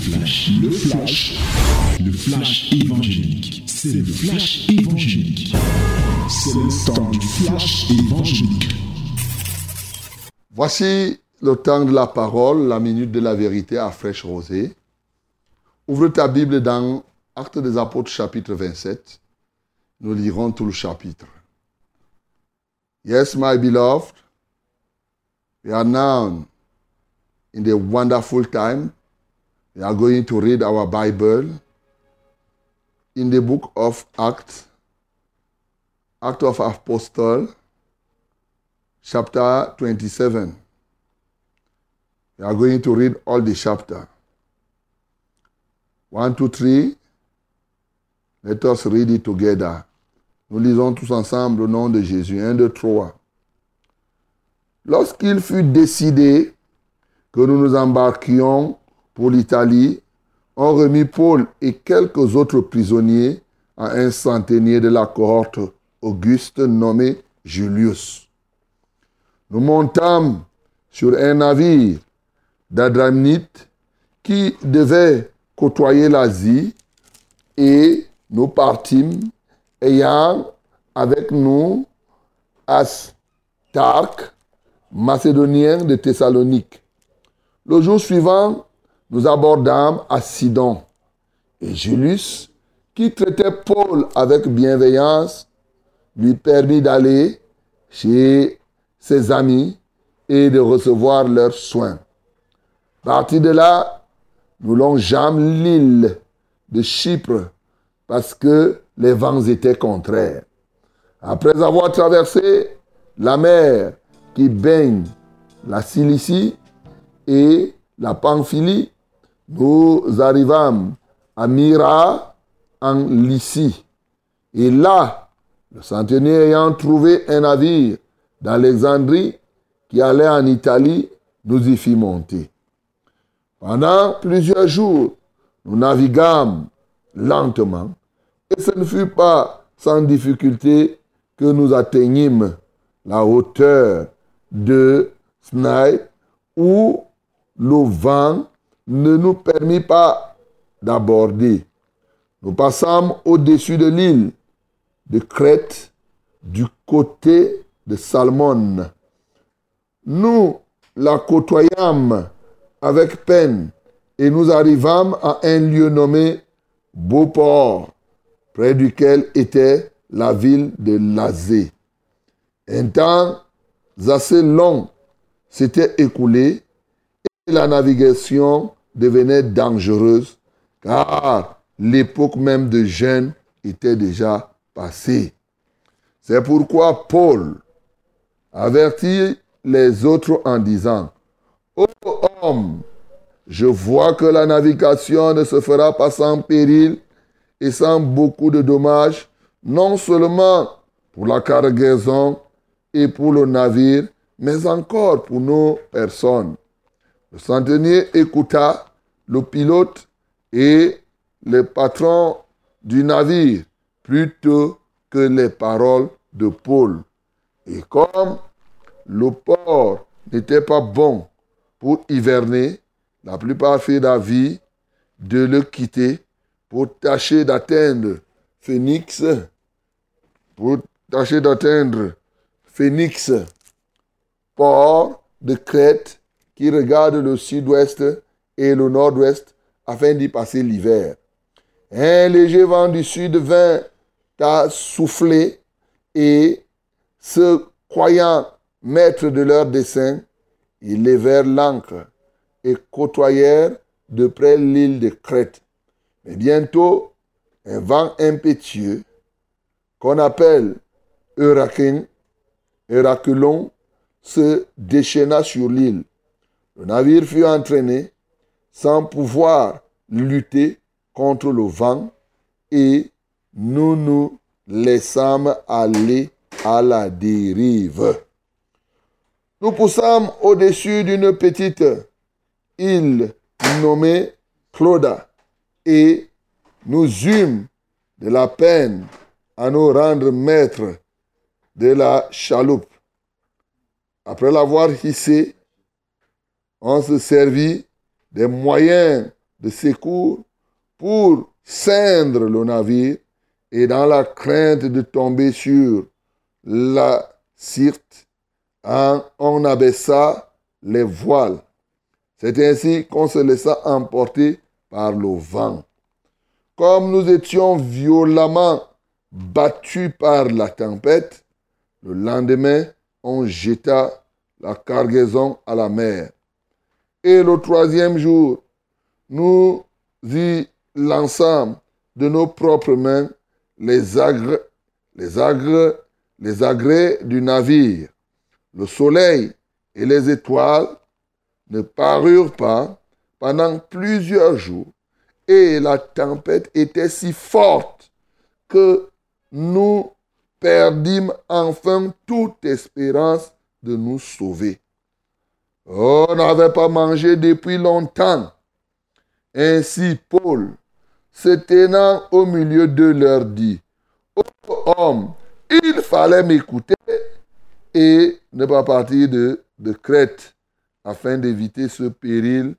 flash, le flash, le flash évangélique. C'est le flash évangélique. C'est le temps du flash évangélique. Voici le temps de la parole, la minute de la vérité à fraîche rosée. Ouvre ta Bible dans Actes des Apôtres chapitre 27. Nous lirons tout le chapitre. Yes, my beloved, we are now in the wonderful time. We are going to read our Bible in the book of Acts, Act of Apostle, chapter 27. We are going to read all the chapter. One, two, three. Let us read it together. Nous lisons tous ensemble au nom de Jésus. Un, deux, trois. Lorsqu'il fut décidé que nous nous embarquions pour l'Italie, on remit Paul et quelques autres prisonniers à un centenier de la cohorte Auguste nommé Julius. Nous montâmes sur un navire d'Adramite qui devait côtoyer l'Asie et nous partîmes ayant avec nous Astarque, macédonien de Thessalonique. Le jour suivant, nous abordâmes à Sidon. Et Julius, qui traitait Paul avec bienveillance, lui permit d'aller chez ses amis et de recevoir leurs soins. Parti de là, nous longeâmes l'île de Chypre parce que les vents étaient contraires. Après avoir traversé la mer qui baigne la Cilicie et la Pamphylie, nous arrivâmes à Myra en Lycie. Et là, le centenier ayant trouvé un navire d'Alexandrie qui allait en Italie, nous y fit monter. Pendant plusieurs jours, nous naviguâmes lentement et ce ne fut pas sans difficulté que nous atteignîmes la hauteur de Snaï où le vent ne nous permit pas d'aborder. Nous passâmes au-dessus de l'île de Crète du côté de Salmon. Nous la côtoyâmes avec peine et nous arrivâmes à un lieu nommé Beauport, près duquel était la ville de Lazé. Un temps assez long s'était écoulé et la navigation devenait dangereuse car l'époque même de jeûne était déjà passée. C'est pourquoi Paul avertit les autres en disant, Ô homme, je vois que la navigation ne se fera pas sans péril et sans beaucoup de dommages, non seulement pour la cargaison et pour le navire, mais encore pour nos personnes. Le centenier écouta le pilote et le patron du navire plutôt que les paroles de Paul. Et comme le port n'était pas bon pour hiverner, la plupart firent d'avis de le quitter pour tâcher d'atteindre Phoenix, pour tâcher d'atteindre Phoenix, port de Crète qui regarde le sud-ouest et le nord-ouest afin d'y passer l'hiver. Un léger vent du sud vint à souffler et, se croyant maîtres de leur dessein, ils levèrent l'ancre et côtoyèrent de près l'île de Crète. Mais bientôt, un vent impétueux, qu'on appelle Eurakin, Euraculon, se déchaîna sur l'île. Le navire fut entraîné sans pouvoir lutter contre le vent et nous nous laissâmes aller à la dérive. Nous poussâmes au-dessus d'une petite île nommée Cloda et nous eûmes de la peine à nous rendre maîtres de la chaloupe. Après l'avoir hissée, on se servit des moyens de secours pour ceindre le navire et dans la crainte de tomber sur la Sirte, on abaissa les voiles. C'est ainsi qu'on se laissa emporter par le vent. Comme nous étions violemment battus par la tempête, le lendemain, on jeta la cargaison à la mer. Et le troisième jour, nous y lançâmes de nos propres mains les agres, les les agrès du navire. Le soleil et les étoiles ne parurent pas pendant plusieurs jours, et la tempête était si forte que nous perdîmes enfin toute espérance de nous sauver. On n'avait pas mangé depuis longtemps. Ainsi Paul, se tenant au milieu d'eux, leur dit, Ô homme, il fallait m'écouter et ne pas partir de, de Crète afin d'éviter ce péril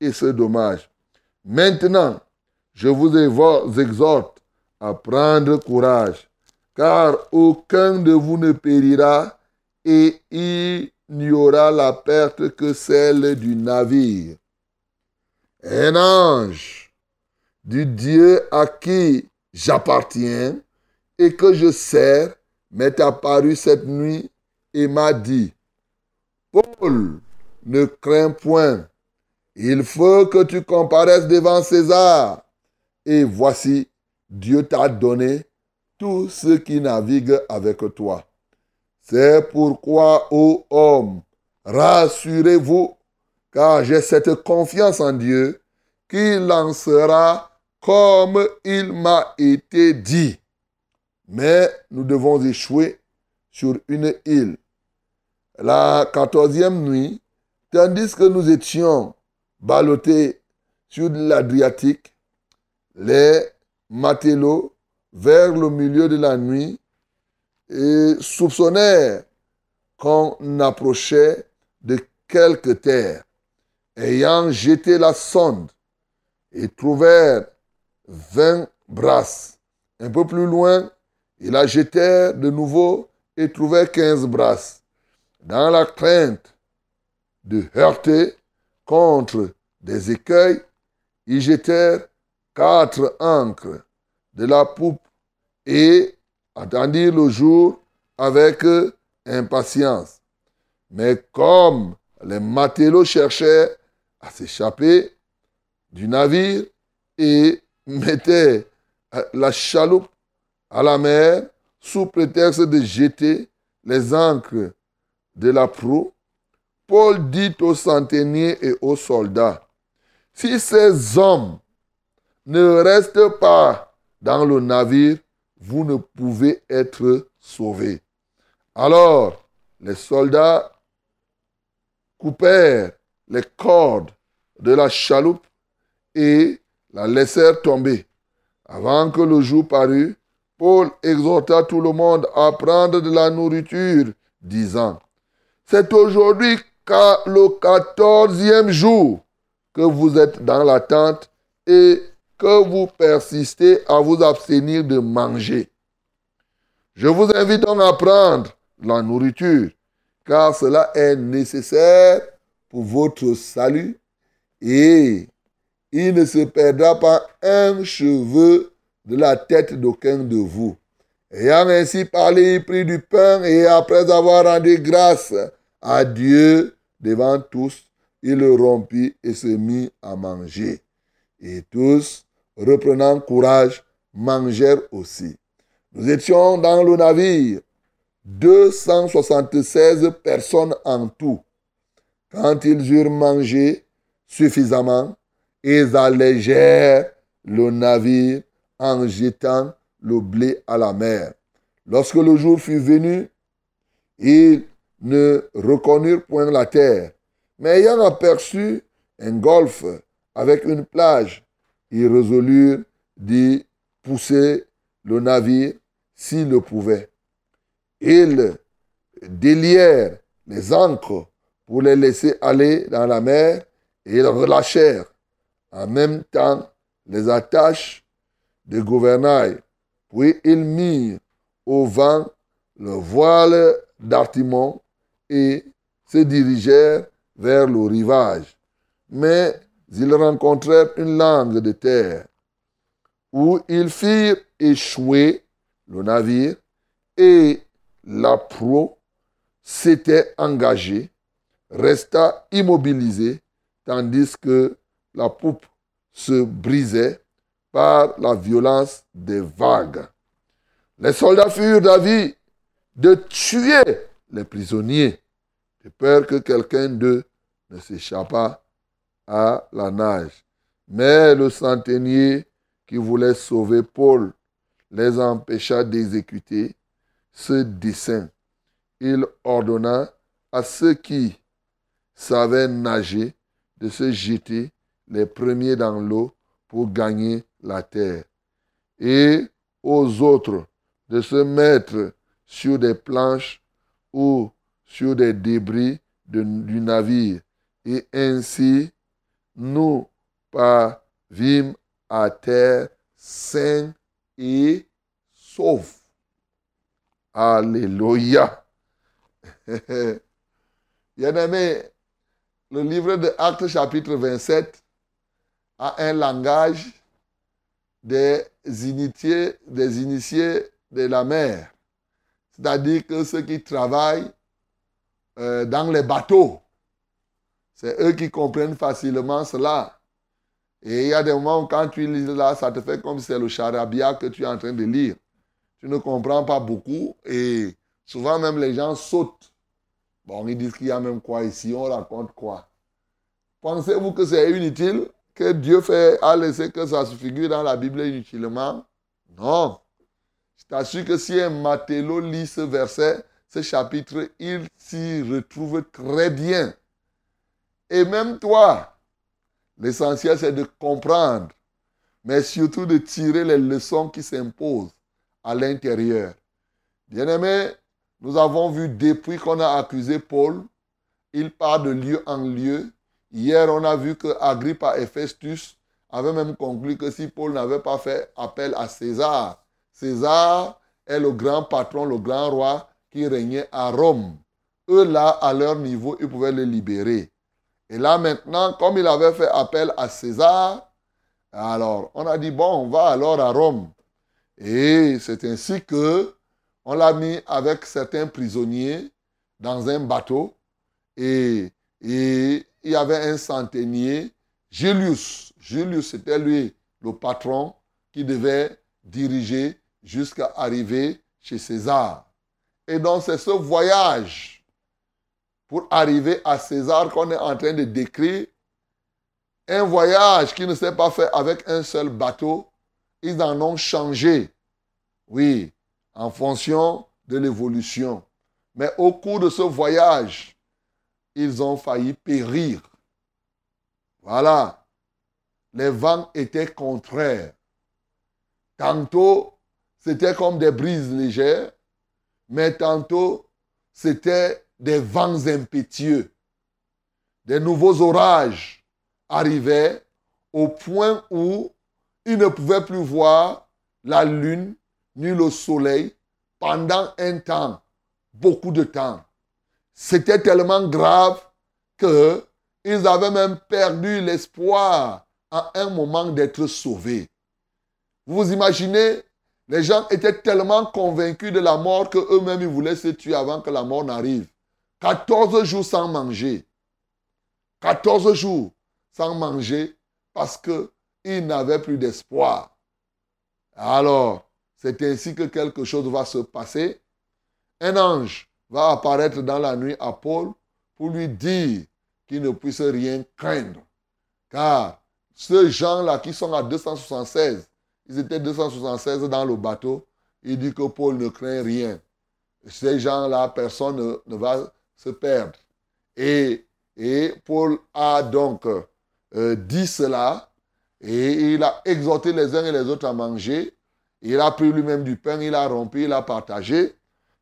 et ce dommage. Maintenant, je vous exhorte à prendre courage, car aucun de vous ne périra et il n'y aura la perte que celle du navire. Un ange du Dieu à qui j'appartiens et que je sers m'est apparu cette nuit et m'a dit, Paul, ne crains point, il faut que tu comparaisses devant César. Et voici, Dieu t'a donné tous ceux qui naviguent avec toi. C'est pourquoi, ô homme, rassurez-vous, car j'ai cette confiance en Dieu qu'il lancera comme il m'a été dit. Mais nous devons échouer sur une île. La quatorzième nuit, tandis que nous étions ballottés sur l'Adriatique, les matelots, vers le milieu de la nuit, et soupçonnèrent qu'on approchait de quelque terre. Ayant jeté la sonde, et trouvèrent vingt brasses. Un peu plus loin, ils la jetèrent de nouveau et trouvèrent quinze brasses. Dans la crainte de heurter contre des écueils, ils jetèrent quatre ancres de la poupe et attendirent le jour avec impatience. Mais comme les matelots cherchaient à s'échapper du navire et mettaient la chaloupe à la mer sous prétexte de jeter les ancres de la proue, Paul dit aux centeniers et aux soldats, si ces hommes ne restent pas dans le navire, vous ne pouvez être sauvés. Alors, les soldats coupèrent les cordes de la chaloupe et la laissèrent tomber. Avant que le jour parût, Paul exhorta tout le monde à prendre de la nourriture, disant, C'est aujourd'hui le quatorzième jour que vous êtes dans la tente et que vous persistez à vous abstenir de manger. Je vous invite donc à prendre la nourriture, car cela est nécessaire pour votre salut et il ne se perdra pas un cheveu de la tête d'aucun de vous. Ayant ainsi parlé, il prit du pain et après avoir rendu grâce à Dieu devant tous, il le rompit et se mit à manger. Et tous, reprenant courage, mangèrent aussi. Nous étions dans le navire, 276 personnes en tout. Quand ils eurent mangé suffisamment, ils allégèrent le navire en jetant le blé à la mer. Lorsque le jour fut venu, ils ne reconnurent point la terre, mais ayant aperçu un golfe avec une plage, ils résolurent d'y pousser le navire s'ils le pouvaient. Ils délièrent les ancres pour les laisser aller dans la mer et ils relâchèrent en même temps les attaches de gouvernail. Puis ils mirent au vent le voile d'Artimon et se dirigèrent vers le rivage. Mais ils rencontrèrent une langue de terre où ils firent échouer le navire et la proue s'était engagée, resta immobilisée, tandis que la poupe se brisait par la violence des vagues. Les soldats furent d'avis de tuer les prisonniers, de peur que quelqu'un d'eux ne s'échappât à la nage. Mais le centenier qui voulait sauver Paul les empêcha d'exécuter ce dessein. Il ordonna à ceux qui savaient nager de se jeter les premiers dans l'eau pour gagner la terre, et aux autres de se mettre sur des planches ou sur des débris du navire. Et ainsi, nous parvîmes à terre sains et saufs. Alléluia. Bien aimé, le livre de Actes chapitre 27 a un langage des initiés, des initiés de la mer. C'est-à-dire que ceux qui travaillent euh, dans les bateaux, c'est eux qui comprennent facilement cela. Et il y a des moments où quand tu lis là, ça te fait comme c'est le charabia que tu es en train de lire. Tu ne comprends pas beaucoup et souvent même les gens sautent. Bon, ils disent qu'il y a même quoi ici, on raconte quoi. Pensez-vous que c'est inutile que Dieu fait, a laissé que ça se figure dans la Bible inutilement? Non. Je t'assure que si un matelot lit ce verset, ce chapitre, il s'y retrouve très bien. Et même toi, l'essentiel c'est de comprendre, mais surtout de tirer les leçons qui s'imposent à l'intérieur. Bien-aimé, nous avons vu depuis qu'on a accusé Paul, il part de lieu en lieu. Hier, on a vu que Agrippa et Festus avaient même conclu que si Paul n'avait pas fait appel à César, César est le grand patron, le grand roi qui régnait à Rome. Eux, là, à leur niveau, ils pouvaient le libérer. Et là, maintenant, comme il avait fait appel à César, alors on a dit, bon, on va alors à Rome. Et c'est ainsi que on l'a mis avec certains prisonniers dans un bateau. Et, et il y avait un centenier, Julius. Julius, c'était lui le patron qui devait diriger jusqu'à arriver chez César. Et donc c'est ce voyage pour arriver à César qu'on est en train de décrire. Un voyage qui ne s'est pas fait avec un seul bateau. Ils en ont changé. Oui, en fonction de l'évolution. Mais au cours de ce voyage, ils ont failli périr. Voilà. Les vents étaient contraires. Tantôt, c'était comme des brises légères, mais tantôt, c'était des vents impétueux. Des nouveaux orages arrivaient au point où ils ne pouvaient plus voir la lune ni le soleil pendant un temps, beaucoup de temps. C'était tellement grave qu'ils avaient même perdu l'espoir à un moment d'être sauvés. Vous imaginez les gens étaient tellement convaincus de la mort qu'eux-mêmes, ils voulaient se tuer avant que la mort n'arrive. 14 jours sans manger. 14 jours sans manger parce qu'ils n'avaient plus d'espoir. Alors, c'est ainsi que quelque chose va se passer. Un ange va apparaître dans la nuit à Paul pour lui dire qu'il ne puisse rien craindre. Car ces gens-là qui sont à 276, ils étaient 276 dans le bateau. Il dit que Paul ne craint rien. Ces gens-là, personne ne, va se perdre. Et, et Paul a donc euh, dit cela et il a exhorté les uns et les autres à manger. Il a pris lui-même du pain, il a rompu, il a partagé.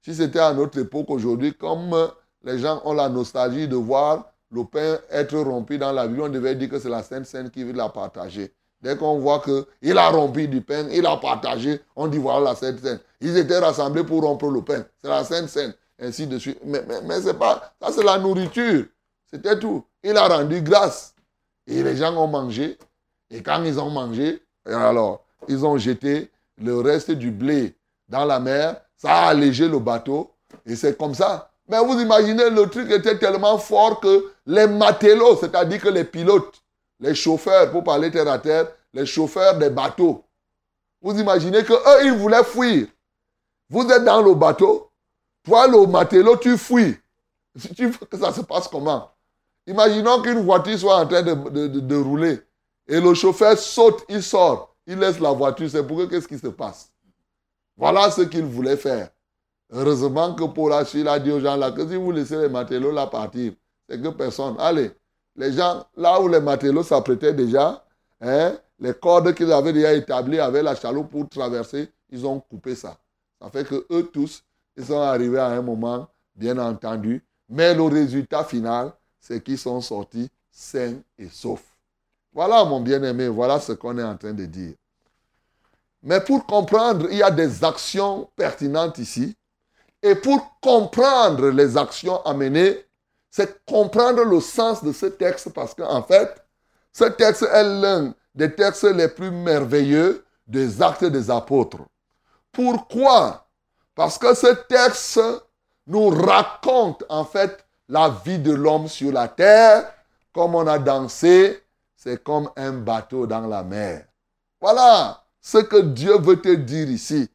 Si c'était à notre époque aujourd'hui, comme les gens ont la nostalgie de voir le pain être rompu dans la Bible, on devait dire que c'est la Sainte Seine qui l'a partagé. Dès qu'on voit qu'il a rompu du pain, il a partagé, on dit voilà la Sainte Seine. Ils étaient rassemblés pour rompre le pain. C'est la Sainte Seine, ainsi de suite. Mais, mais, c'est pas, ça c'est la nourriture. C'était tout. Il a rendu grâce. Et les gens ont mangé. Et quand ils ont mangé, alors, ils ont jeté le reste du blé dans la mer. Ça a allégé le bateau. Et c'est comme ça. Mais vous imaginez, le truc était tellement fort que les matelots, c'est-à-dire que les pilotes, les chauffeurs, pour parler terre à terre, les chauffeurs des bateaux, vous imaginez que eux, ils voulaient fuir. Vous êtes dans le bateau, toi, le matelot, tu fuis. Tu veux que ça se passe comment? Imaginons qu'une voiture soit en train de, rouler et le chauffeur saute, il sort, il laisse la voiture. C'est pour qu'est-ce qui se passe? Voilà ce qu'il voulait faire. Heureusement que Paul Achille a dit aux gens là que si vous laissez les matelots là partir, c'est que personne. Allez, les gens, là où les matelots s'apprêtaient déjà, hein, les cordes qu'ils avaient déjà établies avec la chaloupe pour traverser, ils ont coupé ça. Ça fait que eux tous, ils sont arrivés à un moment, bien entendu, mais le résultat final, c'est qu'ils sont sortis sains et saufs. Voilà, mon bien-aimé, voilà ce qu'on est en train de dire. Mais pour comprendre, il y a des actions pertinentes ici. Et pour comprendre les actions amenées, c'est comprendre le sens de ce texte parce qu'en fait, ce texte est l'un des textes les plus merveilleux des actes des apôtres. Pourquoi Parce que ce texte nous raconte en fait la vie de l'homme sur la terre, comme on a dansé, c'est comme un bateau dans la mer. Voilà ce que Dieu veut te dire ici.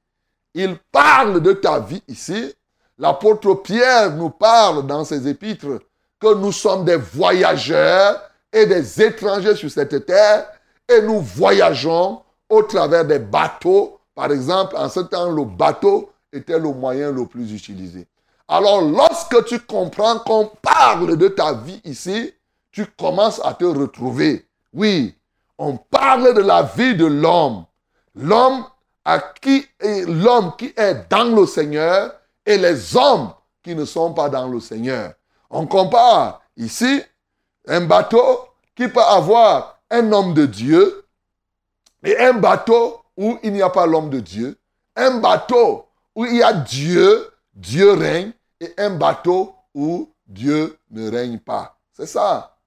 Il parle de ta vie ici. L'apôtre Pierre nous parle dans ses épîtres que nous sommes des voyageurs et des étrangers sur cette terre et nous voyageons au travers des bateaux. Par exemple, en ce temps, le bateau était le moyen le plus utilisé. Alors lorsque tu comprends qu'on parle de ta vie ici, tu commences à te retrouver. Oui, on parle de la vie de l'homme. L'homme à qui est l'homme qui est dans le Seigneur et les hommes qui ne sont pas dans le Seigneur. On compare ici un bateau qui peut avoir un homme de Dieu et un bateau où il n'y a pas l'homme de Dieu. Un bateau où il y a Dieu Dieu règne et un bateau où Dieu ne règne pas. C'est ça.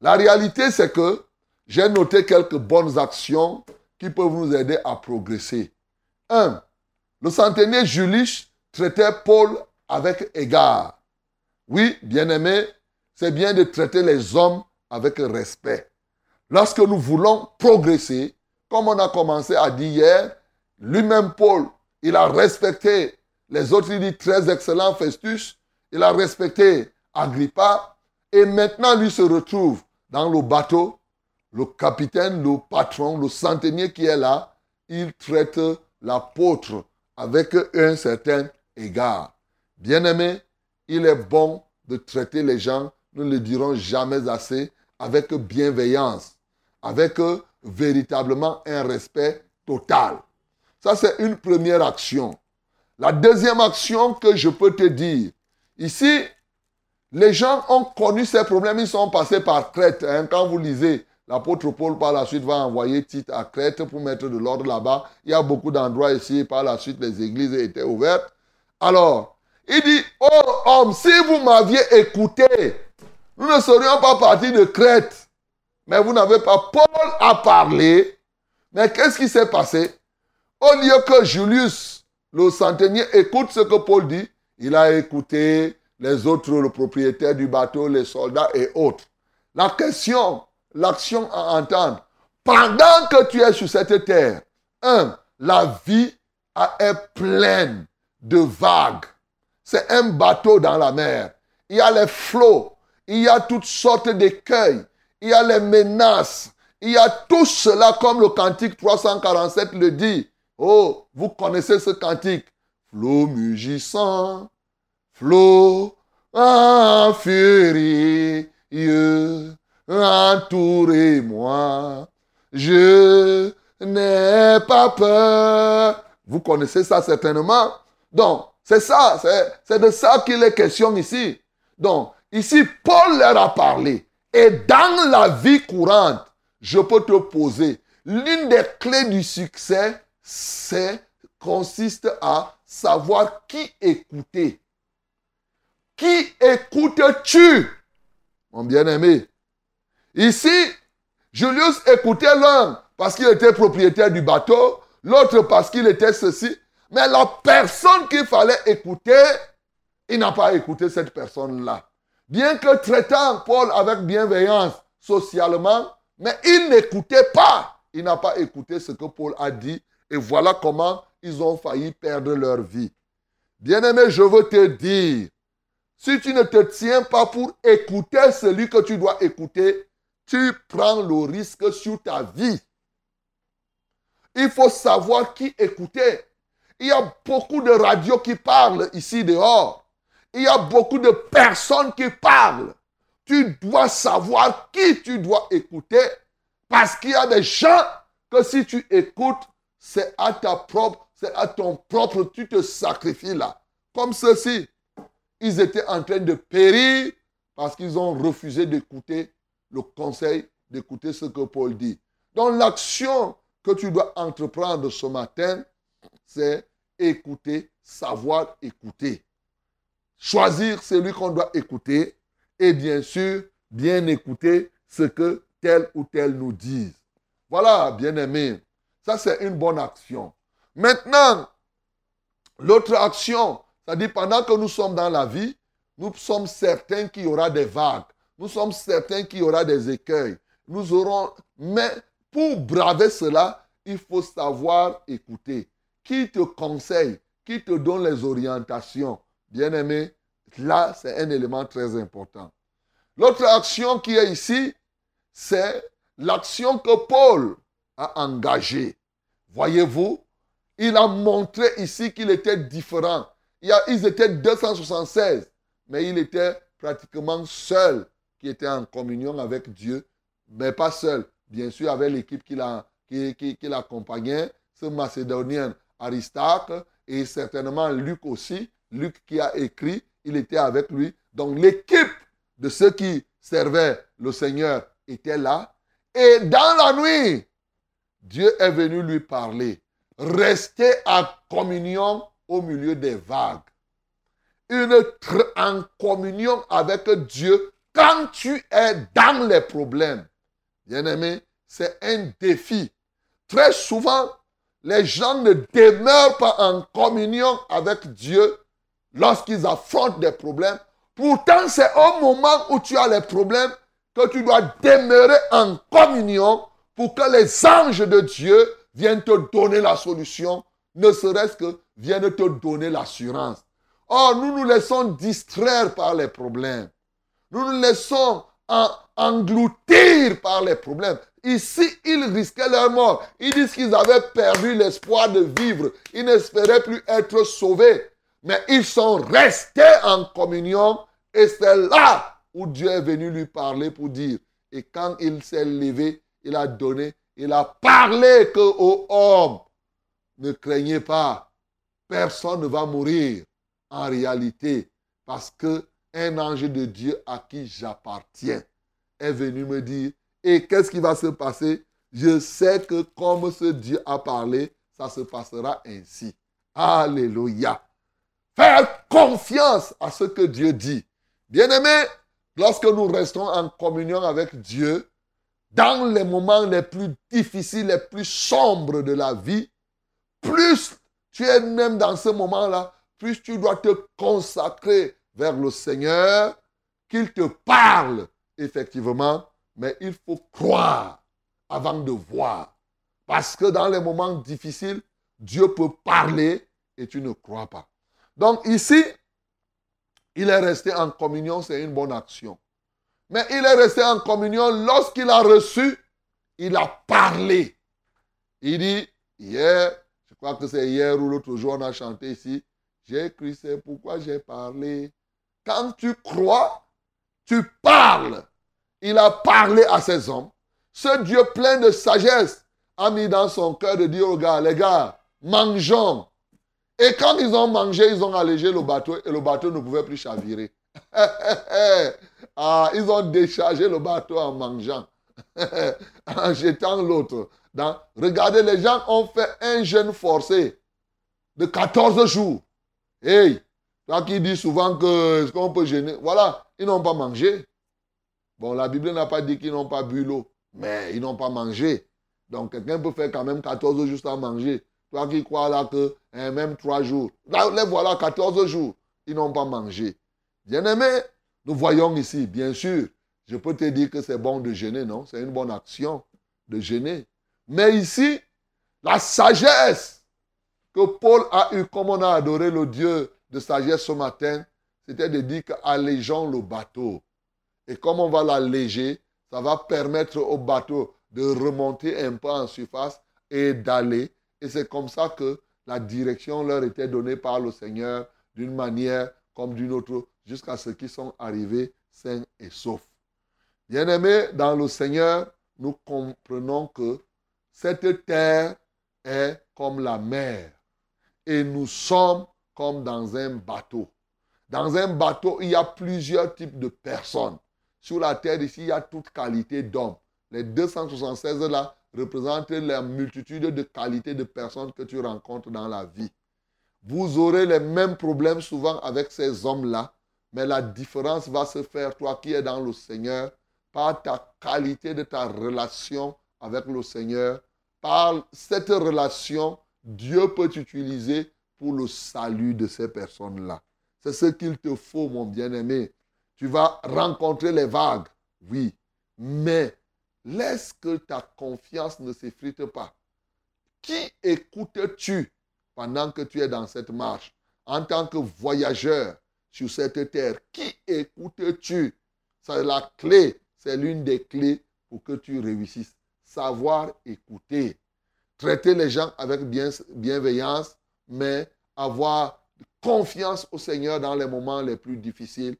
La réalité, c'est que j'ai noté quelques bonnes actions qui peuvent nous aider à progresser. Un, le centenier Julius traitait Paul avec égard. Oui, bien-aimé, c'est bien de traiter les hommes avec respect. Lorsque nous voulons progresser, comme on a commencé à dire hier, lui-même Paul, il a respecté les autres, il dit très excellent Festus. Il a respecté Agrippa. Et maintenant, lui se retrouve dans le bateau. Le capitaine, le patron, le centenier qui est là, il traite l'apôtre avec un certain égard. Bien-aimé, il est bon de traiter les gens, nous ne le dirons jamais assez, avec bienveillance, avec véritablement un respect total. Ça, c'est une première action. La deuxième action que je peux te dire, ici, les gens ont connu ces problèmes, ils sont passés par Crète. Hein. Quand vous lisez, l'apôtre Paul par la suite va envoyer Tite à Crète pour mettre de l'ordre là-bas. Il y a beaucoup d'endroits ici, par la suite les églises étaient ouvertes. Alors, il dit, oh homme, si vous m'aviez écouté, nous ne serions pas partis de Crète. Mais vous n'avez pas. Paul a parlé. Mais qu'est-ce qui s'est passé? Au lieu que Julius le centenier écoute ce que Paul dit. Il a écouté les autres, le propriétaire du bateau, les soldats et autres. La question, l'action à entendre. Pendant que tu es sur cette terre, un, la vie est pleine de vagues. C'est un bateau dans la mer. Il y a les flots, il y a toutes sortes d'écueils, il y a les menaces, il y a tout cela comme le cantique 347 le dit. Oh, vous connaissez ce cantique? Flot mugissant, flot inférieur, entourez-moi. Je n'ai pas peur. Vous connaissez ça certainement? Donc, c'est ça, c'est de ça qu'il est question ici. Donc, Ici, Paul leur a parlé. Et dans la vie courante, je peux te poser, l'une des clés du succès, c'est consiste à savoir qui écouter. Qui écoutes-tu, mon bien-aimé? Ici, Julius écoutait l'un parce qu'il était propriétaire du bateau, l'autre parce qu'il était ceci. Mais la personne qu'il fallait écouter, il n'a pas écouté cette personne-là. Bien que traitant Paul avec bienveillance socialement, mais il n'écoutait pas. Il n'a pas écouté ce que Paul a dit. Et voilà comment ils ont failli perdre leur vie. Bien-aimé, je veux te dire, si tu ne te tiens pas pour écouter celui que tu dois écouter, tu prends le risque sur ta vie. Il faut savoir qui écouter. Il y a beaucoup de radios qui parlent ici dehors. Il y a beaucoup de personnes qui parlent. Tu dois savoir qui tu dois écouter parce qu'il y a des gens que si tu écoutes, c'est à ta propre, c'est à ton propre, tu te sacrifies là. Comme ceci. Ils étaient en train de périr parce qu'ils ont refusé d'écouter le conseil, d'écouter ce que Paul dit. Donc l'action que tu dois entreprendre ce matin, c'est écouter, savoir écouter. Choisir celui qu'on doit écouter et bien sûr, bien écouter ce que tel ou tel nous dit. Voilà, bien aimé. Ça, c'est une bonne action. Maintenant, l'autre action, c'est-à-dire pendant que nous sommes dans la vie, nous sommes certains qu'il y aura des vagues. Nous sommes certains qu'il y aura des écueils. Nous aurons, mais pour braver cela, il faut savoir écouter. Qui te conseille, qui te donne les orientations? Bien aimé, là, c'est un élément très important. L'autre action qui est ici, c'est l'action que Paul a engagée. Voyez-vous, il a montré ici qu'il était différent. ils étaient 276, mais il était pratiquement seul qui était en communion avec Dieu, mais pas seul, bien sûr, avec l'équipe qui, qui, l'accompagnait, ce Macédonien Aristarque, et certainement Luc aussi, Luc qui a écrit, il était avec lui. Donc l'équipe de ceux qui servaient le Seigneur était là. Et dans la nuit, Dieu est venu lui parler. Rester en communion au milieu des vagues. Une en communion avec Dieu quand tu es dans les problèmes. Bien-aimé, c'est un défi. Très souvent, les gens ne demeurent pas en communion avec Dieu lorsqu'ils affrontent des problèmes. Pourtant, c'est au moment où tu as les problèmes que tu dois demeurer en communion pour que les anges de Dieu viennent te donner la solution, ne serait-ce que viennent te donner l'assurance. Or, nous nous laissons distraire par les problèmes. Nous nous laissons engloutir par les problèmes. Ici, ils risquaient leur mort. Ils disent qu'ils avaient perdu l'espoir de vivre. Ils n'espéraient plus être sauvés. Mais ils sont restés en communion et c'est là où Dieu est venu lui parler pour dire. Et quand il s'est levé, il a donné, il a parlé que aux hommes, ne craignez pas, personne ne va mourir en réalité parce que un ange de Dieu à qui j'appartiens est venu me dire, et qu'est-ce qui va se passer? Je sais que comme ce Dieu a parlé, ça se passera ainsi. Alléluia. Faire confiance à ce que Dieu dit. Bien-aimés, lorsque nous restons en communion avec Dieu, dans les moments les plus difficiles, les plus sombres de la vie, plus tu es même dans ce moment-là, plus tu dois te consacrer vers le Seigneur, qu'il te parle, effectivement, mais il faut croire avant de voir. Parce que dans les moments difficiles, Dieu peut parler et tu ne crois pas. Donc ici, il est resté en communion, c'est une bonne action. Mais il est resté en communion lorsqu'il a reçu, il a parlé. Il dit, hier, je crois que c'est hier ou l'autre jour, on a chanté ici, j'ai écrit, c'est pourquoi j'ai parlé. Quand tu crois, tu parles. Il a parlé à ses hommes. Ce Dieu plein de sagesse a mis dans son cœur de dire aux gars, les gars, mangeons. Et quand ils ont mangé, ils ont allégé le bateau et le bateau ne pouvait plus chavirer. ah, ils ont déchargé le bateau en mangeant, en jetant l'autre. Regardez, les gens ont fait un jeûne forcé de 14 jours. Hey, toi qui dis souvent que qu'on peut gêner, voilà, ils n'ont pas mangé. Bon, la Bible n'a pas dit qu'ils n'ont pas bu l'eau, mais ils n'ont pas mangé. Donc, quelqu'un peut faire quand même 14 jours à manger. Toi qui crois là que hein, même 3 jours. Là, les voilà 14 jours, ils n'ont pas mangé. Bien aimé, nous voyons ici, bien sûr, je peux te dire que c'est bon de gêner, non? C'est une bonne action de gêner. Mais ici, la sagesse que Paul a eue, comme on a adoré le Dieu de sagesse ce matin, c'était de dire qu'allégeons le bateau. Et comme on va l'alléger, ça va permettre au bateau de remonter un peu en surface et d'aller. Et c'est comme ça que la direction leur était donnée par le Seigneur d'une manière comme d'une autre jusqu'à ce qu'ils sont arrivés sains et saufs. Bien-aimés, dans le Seigneur, nous comprenons que cette terre est comme la mer et nous sommes comme dans un bateau. Dans un bateau, il y a plusieurs types de personnes. Sur la terre ici, il y a toute qualité d'hommes. Les 276 là représentent la multitude de qualités de personnes que tu rencontres dans la vie. Vous aurez les mêmes problèmes souvent avec ces hommes-là, mais la différence va se faire, toi qui es dans le Seigneur, par ta qualité de ta relation avec le Seigneur. Par cette relation, Dieu peut t'utiliser pour le salut de ces personnes-là. C'est ce qu'il te faut, mon bien-aimé. Tu vas rencontrer les vagues, oui, mais laisse que ta confiance ne s'effrite pas. Qui écoutes-tu pendant que tu es dans cette marche? En tant que voyageur sur cette terre Qui écoutes-tu? C'est la clé, c'est l'une des clés pour que tu réussisses. Savoir écouter. Traiter les gens avec bienveillance, mais avoir confiance au Seigneur dans les moments les plus difficiles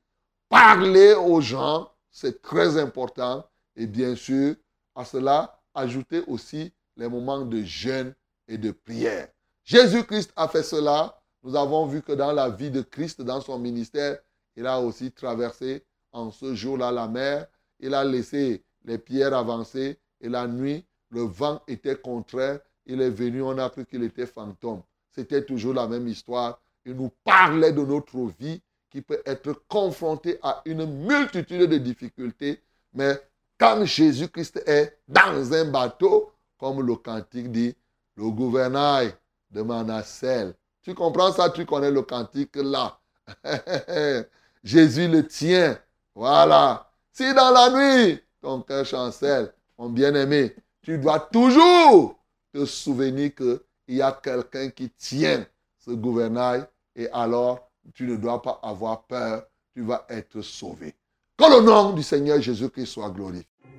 Parler aux gens, c'est très important. Et bien sûr, à cela, ajouter aussi les moments de jeûne et de prière. Jésus-Christ a fait cela. Nous avons vu que dans la vie de Christ, dans son ministère, il a aussi traversé en ce jour-là la mer. Il a laissé les pierres avancer et la nuit, le vent était contraire. Il est venu, on a cru qu'il était fantôme. C'était toujours la même histoire. Il nous parlait de notre vie qui peut être confronté à une multitude de difficultés, mais quand Jésus-Christ est dans un bateau, comme le cantique dit, le gouvernail de Manassel. Tu comprends ça, tu connais le cantique là. Jésus le tient. Voilà. Si dans la nuit, ton cœur chancelle, mon bien-aimé, tu dois toujours te souvenir qu'il y a quelqu'un qui tient ce gouvernail et alors tu ne dois pas avoir peur, tu vas être sauvé. Que le nom du Seigneur Jésus-Christ soit glorifié.